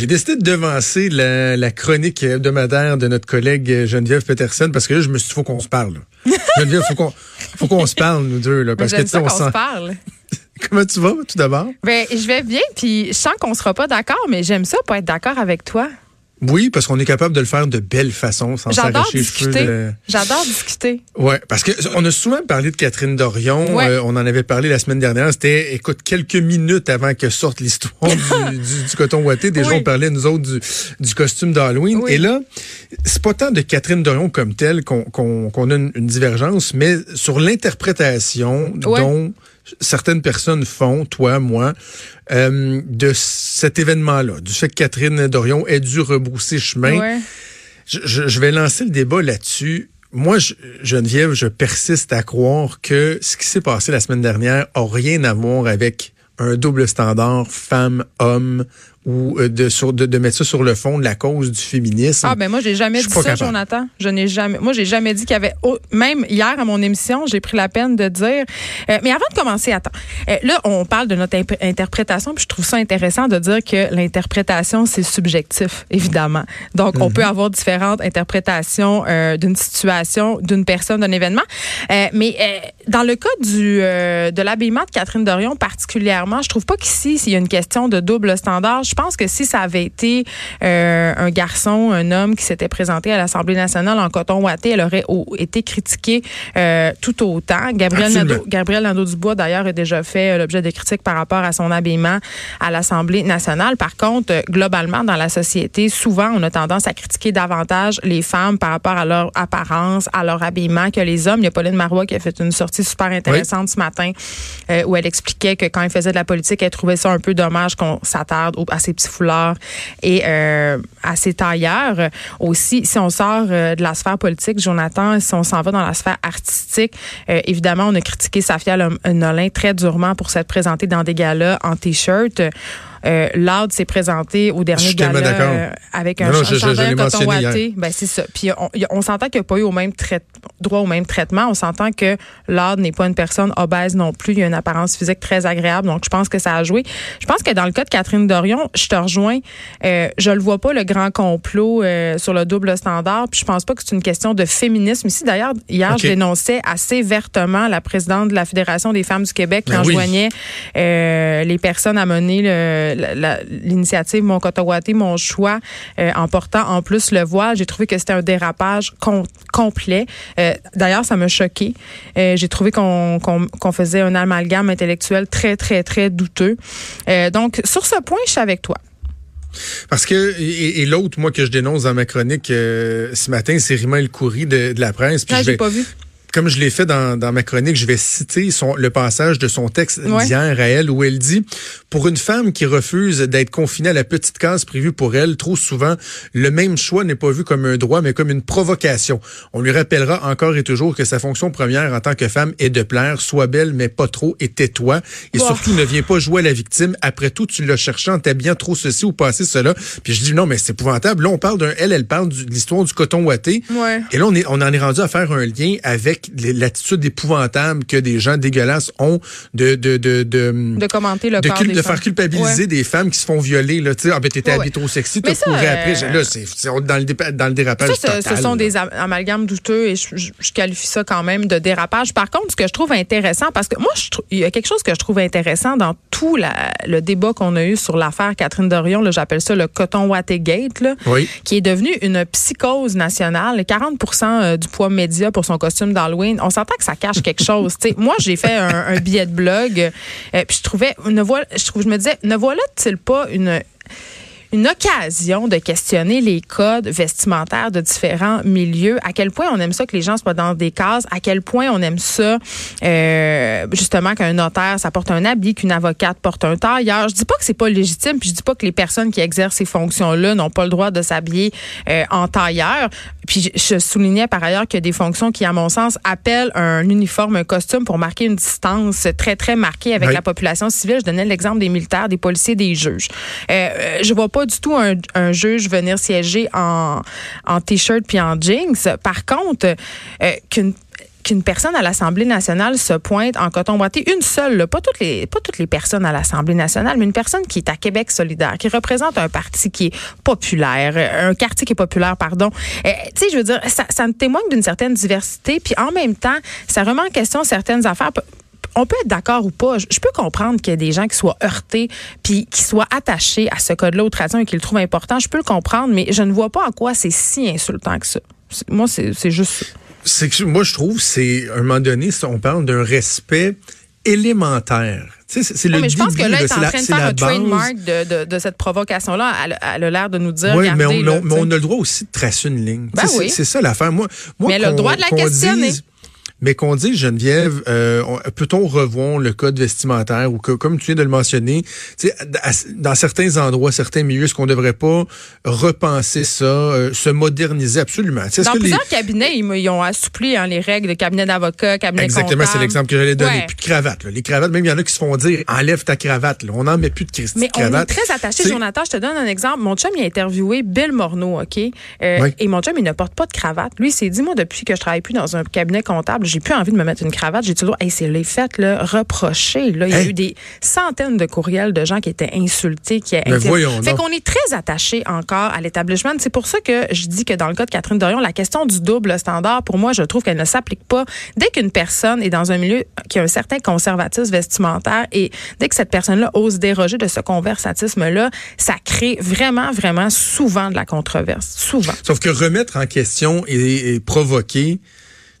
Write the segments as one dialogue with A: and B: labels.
A: J'ai décidé de devancer la, la, chronique hebdomadaire de notre collègue Geneviève Peterson parce que là, je me suis dit, faut qu'on se parle. Geneviève, faut qu'on, faut qu'on se parle, nous deux, là. Parce
B: que, tu sais, on se parle.
A: Comment tu vas, tout d'abord?
B: Ben, je vais bien, puis je sens qu'on sera pas d'accord, mais j'aime ça, pas être d'accord avec toi.
A: Oui, parce qu'on est capable de le faire de belle façon, sans s'arracher les cheveux.
B: J'adore discuter.
A: Ouais, parce que on a souvent parlé de Catherine Dorion. Euh, on en avait parlé la semaine dernière. C'était, écoute, quelques minutes avant que sorte l'histoire du, coton ouaté. Déjà, on parlait nous autres du, costume d'Halloween. Et là, c'est pas tant de Catherine Dorion comme telle qu'on a une, divergence, mais sur l'interprétation dont certaines personnes font, toi, moi, euh, de cet événement-là, du fait que Catherine Dorion ait dû rebrousser chemin. Je, vais lancer le débat là-dessus. Moi, Geneviève, je persiste à croire que ce qui s'est passé la semaine dernière a rien à voir avec un double standard femme-homme ou euh, de, sur, de, de, mettre ça sur le fond de la cause du féminisme.
B: Ah ben moi j'ai jamais dit ça, Jonathan. Je n'ai jamais. Moi j'ai jamais dit qu'il y avait. même hier à mon émission, j'ai pris la peine de dire. Euh, mais avant de commencer, attends. Euh, là on parle de notre interprétation, puis je trouve ça intéressant de dire que l'interprétation c'est subjectif, évidemment. Donc on mhm. peut avoir différentes interprétations d'une situation, d'une personne, d'un événement. mais dans le cas du de l'habillement de Catherine Dorion particulièrement, je trouve pas qu'ici s'il y a une question de double standard je pense que si ça avait été euh, un garçon, un homme qui s'était présenté à l'Assemblée nationale en coton ouaté, elle aurait été critiquée euh, tout autant. Gabriel Nadeau, Gabriel Nadeau-Dubois, d'ailleurs, a déjà fait euh, l'objet de critiques par rapport à son habillement à l'Assemblée nationale. Par contre, globalement, dans la société, souvent, on a tendance à critiquer davantage les femmes par rapport à leur apparence, à leur habillement que les hommes. Il y a Pauline Marois qui a fait une sortie super intéressante ce matin où elle expliquait que quand elle faisait de la politique, elle trouvait ça un peu dommage qu'on s'attarde à ses petits foulards et euh, à ses tailleurs. Aussi, si on sort euh, de la sphère politique, Jonathan, si on s'en va dans la sphère artistique, euh, évidemment, on a critiqué Safia Nolin très durement pour s'être présentée dans des galas en t-shirt. Euh, Loud s'est présenté au dernier gala euh, avec un, non, coton ouaté. Ben, c'est ça. Puis on, on s'entend qu'il n'y a pas eu au même droit au même traitement. On s'entend que Loud n'est pas une personne obèse non plus. Il a une apparence physique très agréable. Donc, je pense que ça a joué. Je pense que dans le cas de Catherine Dorion, je te rejoins. Euh, je le vois pas, le grand complot euh, sur le double standard. Puis je pense pas que c'est une question de féminisme. Ici, d'ailleurs, hier, je dénonçais assez vertement la présidente de la Fédération des femmes du Québec qui ben enjoignait euh, les personnes à mener le l'initiative Mon Cotawaté, mon choix, euh, en portant en plus le voile. J'ai trouvé que c'était un dérapage complet. Euh, d'ailleurs, ça m'a choqué. Euh, j'ai trouvé qu'on faisait un amalgame intellectuel très, très, très douteux. donc, sur ce point, je suis avec toi.
A: Parce que, et, l'autre, moi, que je dénonce dans ma chronique ce matin, c'est Rima El Khoury de, de, la presse.
B: Puis ah, je pas vu
A: comme je l'ai fait dans, dans, ma chronique, je vais citer son, le passage de son texte d'hier à elle où elle dit Pour une femme qui refuse d'être confinée à la petite case prévue pour elle, trop souvent, le même choix n'est pas vu comme un droit, mais comme une provocation. On lui rappellera encore et toujours que sa fonction première en tant que femme est de plaire, sois belle, mais pas trop, et tais-toi. Et surtout, ne viens pas jouer à la victime. Après tout, tu l'as cherché en t'habillant trop ceci ou passé cela. Puis je dis non, mais c'est épouvantable. Là, on parle d'un. Elle, elle parle de l'histoire du coton ouaté. Et là, on, est, on en est rendu à faire un lien avec l'attitude épouvantable que des gens dégueulasses ont de de de
B: de, commenter le
A: de,
B: corps
A: de faire culpabiliser des femmes qui se font violer là tu sais. Ah ben t'étais habillé trop sexy t'as couru après. euh, là c'est dans le dans le dérapage
B: ça, ce sont des amalgames douteux et je, qualifie ça quand même de dérapage. Par contre ce que je trouve intéressant parce que moi je, il y a quelque chose que je trouve intéressant dans tout le débat qu'on a eu sur l'affaire Catherine Dorion j'appelle ça le coton Watergate là qui est devenu une psychose nationale. 40% euh, du poids média pour son costume dans on s'entend que ça cache quelque chose. moi, j'ai fait un, billet de blog, euh, je trouvais, je me disais, ne voilà-t-il pas une une occasion de questionner les codes vestimentaires de différents milieux? À quel point on aime ça que les gens soient dans des cases? À quel point on aime ça, euh, justement, qu'un notaire, ça porte un habit, qu'une avocate porte un tailleur? Je dis pas que c'est pas légitime, puis je dis pas que les personnes qui exercent ces fonctions-là n'ont pas le droit de s'habiller euh, en tailleur. Puis je soulignais par ailleurs qu'il y a des fonctions qui, à mon sens, appellent un uniforme, un costume pour marquer une distance très, très marquée avec la population civile. Je donnais l'exemple des militaires, des policiers, des juges. Euh, euh je vois pas du tout un, juge venir siéger en, en t-shirt puis en jeans. Par contre, euh, qu'une qu'une personne à l'Assemblée nationale se pointe en coton boité, une seule, pas toutes les pas toutes les personnes à l'Assemblée nationale, mais une personne qui est à Québec solidaire, qui représente un parti qui est populaire, un quartier qui est populaire, pardon. Euh, tu sais, je veux dire, ça, témoigne d'une certaine diversité, puis en même temps, ça remet en question certaines affaires on peut être d'accord ou pas. Je peux comprendre qu'il y a des gens qui soient heurtés puis qui soient attachés à ce code-là aux traditions et qu'ils le trouvent important. Je peux le comprendre, mais je ne vois pas en quoi c'est si insultant que ça. Moi, c'est juste
A: C'est que moi, je trouve, c'est, à un moment donné, on parle d'un respect élémentaire.
B: C'est le mais je pense que là, il est en train de faire un trademark de, de, cette provocation-là. Elle, a l'air de nous dire.
A: Oui, mais, on, mais on, a le droit aussi de tracer une ligne. Ben oui. C'est ça l'affaire. Moi, moi,
B: mais elle a le droit de la questionner
A: mais qu'on dit, Geneviève, euh, peut-on revoir le code vestimentaire ou que, comme tu viens de le mentionner, dans certains endroits, certains milieux, est-ce qu'on ne devrait pas repenser ça, euh, se moderniser absolument?
B: Dans plusieurs cabinets, ils, ont assoupli hein, les règles de cabinet d'avocat, cabinet
A: Exactement, c'est l'exemple que j'allais donner. Plus de cravate. Les cravates, même il y en a qui se font dire, enlève ta cravate. On n'en met plus de, cravate.
B: Mais on est très attaché, Jonathan. Je te donne un exemple. Mon chum, il a interviewé Bill Morneau, OK? Euh, et mon chum, il ne porte pas de cravate. Lui, il s'est dit, moi, depuis que je travaille plus dans un cabinet comptable, j'ai plus envie de me mettre une cravate. J'ai toujours, hey, c'est les fêtes, là, il y a eu des centaines de courriels de gens qui étaient insultés, qui
A: étaient.
B: Fait qu'on est très attaché encore à l'établissement. C'est pour ça que je dis que dans le cas de Catherine Dorion, la question du double standard, pour moi, je trouve qu'elle ne s'applique pas. Dès qu'une personne est dans un milieu qui a un certain conservatisme vestimentaire et dès que cette personne-là ose déroger de ce conversatisme-là, ça crée vraiment, vraiment souvent de la controverse. Souvent.
A: Sauf que remettre en question et, et provoquer,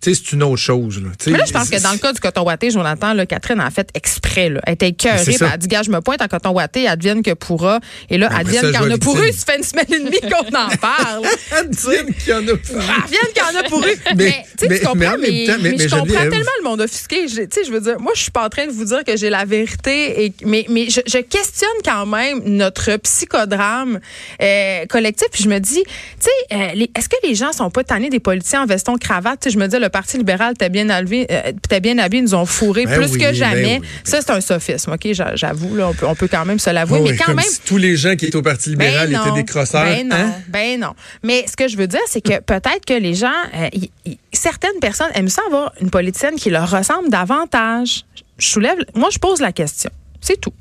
A: c'est une autre chose. Là.
B: Mais là, je pense que dans le cas du coton watté, Jonathan, là, Catherine a fait exprès. Là. Elle était écœurée. Elle a dit, gars, je me pointe en coton watté, advienne que pourra. Et là, advienne qu'il y en a pour eux. Ça fait une semaine et demie qu'on en parle.
A: advienne qu'il y en a pour eux.
B: Advienne qu'il y en a pour eux. mais, tu comprends, mais, mais, je comprends tellement le monde offusqué. Je, je veux dire, moi, je suis pas en train de vous dire que j'ai la vérité. Et, mais mais je, je questionne quand même notre psychodrame euh, collectif. Puis je me dis, tu sais, euh, est-ce que les gens sont pas tannés des politiciens en veston cravate? je me dis, le Parti libéral t'es bien habillé, euh, bien habillé, nous ont fourré ben plus que ben jamais. ça, c'est un sophisme, OK? J'avoue, là, on peut, on peut quand même se l'avouer. mais quand même.
A: tous les gens qui étaient au Parti ben libéral étaient des crosseurs.
B: Ben non,
A: hein?
B: ben non. Mais ce que je veux dire, c'est que peut-être que les gens, euh, certaines personnes aiment ça avoir une politicienne qui leur ressemble davantage. Je soulève, moi, je pose la question. C'est tout.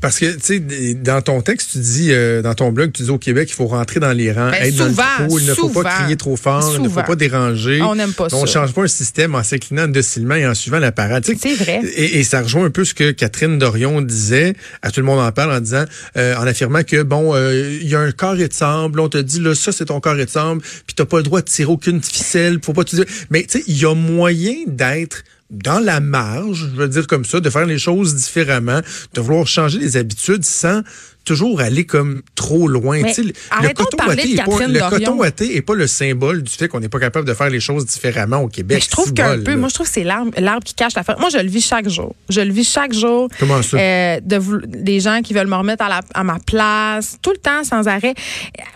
A: Parce que, tu sais, dans ton texte, tu dis, euh, dans ton blog, tu dis au Québec, il faut rentrer dans les rangs,
B: ben,
A: être
B: dans le
A: trou, il ne faut pas crier trop fort, il ne faut pas déranger.
B: On n'aime pas
A: ça. On change pas un système en s'inclinant docilement et en suivant la parade.
B: C'est vrai.
A: Et, ça rejoint un peu ce que Catherine Dorion disait, à tout le monde en parle, en disant, euh, en affirmant que, bon, euh, il y a un carré de sable, on te dit, là, ça, c'est ton carré de sable, puis t'as pas le droit de tirer aucune ficelle, faut pas te dire. Mais, tu sais, il y a moyen d'être dans la marge, je veux dire comme ça, de faire les choses différemment, de vouloir changer les habitudes sans toujours aller comme trop loin.
B: le coton watté est pas,
A: le coton est pas le symbole du fait qu'on n'est pas capable de faire les choses différemment au Québec.
B: Mais je trouve qu'un peu, moi je trouve que c'est l'arbre, qui cache la Moi je le vis chaque jour. Je le vis chaque jour.
A: Comment ça?
B: Euh, de, des gens qui veulent me remettre à, à, ma place, tout le temps sans arrêt.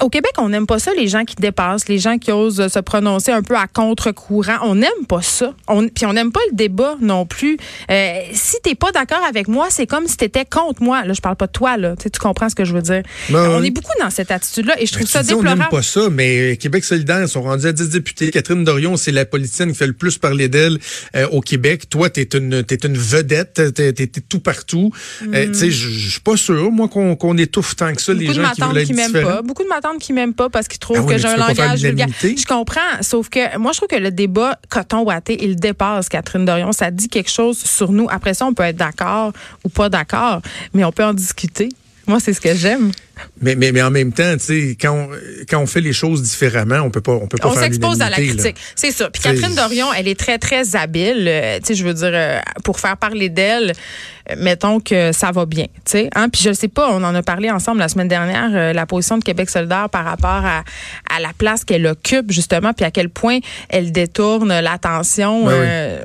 B: Au Québec, on n'aime pas ça, les gens qui dépassent, les gens qui osent se prononcer un peu à contre-courant. On n'aime pas ça. On, puis on n'aime pas le débat non plus. Euh, si t'es pas d'accord avec moi, c'est comme si tu étais contre moi. Là, je parle pas de toi, là. Tu comprends ce que je veux dire? Ben on est beaucoup dans cette attitude-là et je trouve ça déplorable.
A: On n'aime pas ça, mais Québec solidaire, sont rendus à 10 députés. Catherine Dorion, c'est la politicienne qui fait le plus parler d'elle euh, au Québec. Toi, t'es une, es une vedette, t'es es, tout partout. Euh, tu sais, je suis pas sûr, moi, qu'on étouffe tant que ça les gens qui veulent être qui m'aiment
B: pas. Beaucoup de m'attendent qui m'aiment pas parce qu'ils trouvent ah que j'ai un langage vulgaire. Je comprends, sauf que moi, je trouve que le débat coton-watté, il dépasse Catherine Dorion. Ça dit quelque chose sur nous. Après ça, on peut être d'accord ou pas d'accord, mais on peut en discuter. Moi, c'est ce que j'aime.
A: Mais, mais, mais en même temps, tu sais, quand on, quand on fait les choses différemment, on peut pas, on peut pas
B: on s'expose à la critique. C'est ça. Puis Catherine Dorion, elle est très, très habile. Euh, tu sais, je veux dire, euh, pour faire parler d'elle, euh, mettons que ça va bien. Tu sais, hein? Puis je sais pas, on en a parlé ensemble la semaine dernière, la position de Québec solidaire par rapport à, à la place qu'elle occupe, justement, puis à quel point elle détourne l'attention.
A: Ben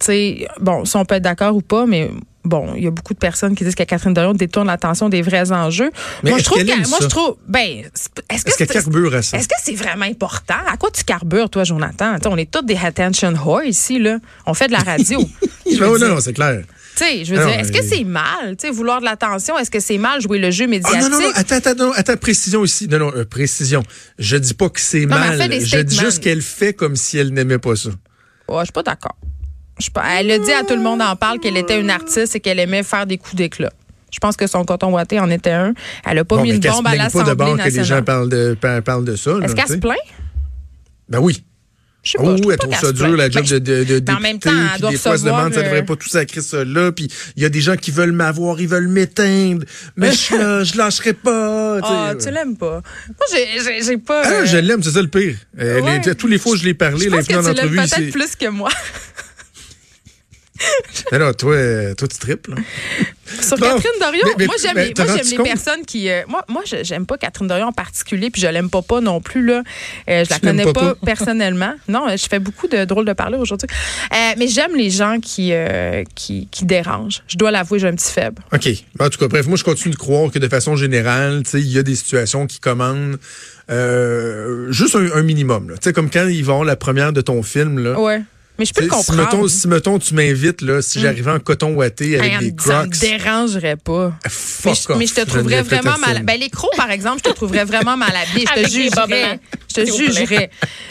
B: tu sais, bon, si on peut être d'accord ou pas, mais bon, il y a beaucoup de personnes qui disent que Catherine Dorion détourne l'attention des vrais enjeux.
A: Mais
B: moi,
A: je trouve
B: moi, je trouve, ben,
A: est-ce que, carbure à ça?
B: Est-ce que c'est vraiment important? À quoi tu carbures, toi, Jonathan? on est tous des attention whores ici, là. On fait de la radio.
A: non, non, c'est clair.
B: Tu sais, je veux dire, est-ce que c'est mal, tu sais, vouloir de l'attention? Est-ce que c'est mal jouer le jeu médiatique?
A: Ah, non, non, non, attends, attends, non, attends, précision ici. Non, non, euh, précision. Je dis pas que c'est mal. Je dis juste qu'elle fait comme si elle n'aimait pas ça.
B: je suis pas d'accord. Elle a dit à tout le monde en parle qu'elle était une artiste et qu'elle aimait faire des coups d'éclat. Je pense que son coton ouaté en était un. Elle a pas mis une bombe à l'Assemblée nationale.
A: que les gens parlent de, parlent de ça.
B: Est-ce qu'elle se plaint?
A: Ben oui. Je sais pas, oh, oui, elle trouve ça dur, la job de, de, de, en même temps, elle doit des fois, se demande, ça devrait euh, pas tout sacrer ça là. Puis il y a des gens qui veulent m'avoir, ils veulent m'éteindre. Mais je, je lâcherai pas.
B: Ah, tu l'aimes pas. Moi, j'ai pas...
A: Ah, je l'aime, c'est ça le pire. Euh, tous les fois je l'ai parlé,
B: là, dans l'entrevue... peut-être plus que moi.
A: Alors, toi, toi, tu triples.
B: Sur Catherine Dorion, moi, j'aime les, les personnes qui. Euh, moi, moi j'aime pas Catherine Dorion en particulier, puis je l'aime pas, pas non plus. Là. Euh, je la connais pas, personnellement. Non, je fais beaucoup de drôles de parler aujourd'hui. Euh, mais j'aime les gens qui, qui, qui, dérangent. Je dois l'avouer, j'ai un petit faible.
A: OK. En tout cas, bref, moi, je continue de croire que de façon générale, il y a des situations qui commandent juste un, un minimum. Tu sais, comme quand ils vont la première de ton film. Là,
B: ouais mais je peux le
A: comprendre. Si mettons, tu m'invites, là, si j'arrivais en coton ouaté avec des crocs. Ça
B: me dérangerait pas.
A: Ah, mais,
B: je, mais je te trouverais vraiment mal. Ben, les crocs, par exemple, je te trouverais vraiment mal habillé. Je te jugerais. Je te jugerais.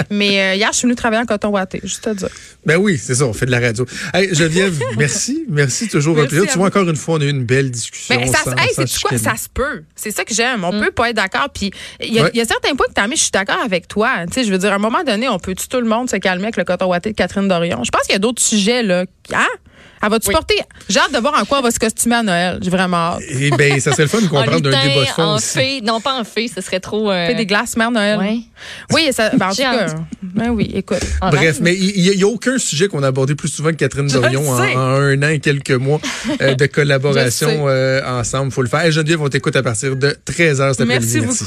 B: Mais euh, hier, je suis venue travailler en coton ouaté, juste te dire.
A: Ben oui, c'est ça, on fait de la radio. Hey, Geneviève, merci. Merci, toujours un plaisir. Tu vois, encore une fois, on a eu une belle discussion.
B: Ben, ça, sans, hey, c'est quoi? Ça se peut. C'est ça que j'aime. On mm. peut pas être d'accord. Puis, il y, a certains points que tu as mis, je suis d'accord avec toi. Tu sais, je veux dire, à un moment donné, on peut tout le monde se calmer avec le coton ouaté de Catherine Dorion? Je pense qu'il y a d'autres sujets, là. Hein? Elle va-tu porter? J'ai hâte de voir en quoi elle va se costumer à Noël. J'ai vraiment hâte.
A: Eh bien, ça serait le fun de comprendre d'un débat de fond.
C: En fée. Non, pas en fée, ce serait trop. Euh...
B: Fait des glaces mère Noël. Oui. Oui, ça, ben, en tout cas. Ben oui, écoute.
A: Bref, mais il n'y a, aucun sujet qu'on a abordé plus souvent que Catherine Dorion en, un an et quelques mois euh, de collaboration euh, ensemble. Il faut le faire. Et Geneviève, on t'écoute à partir de 13h cet après-midi.
B: Merci beaucoup.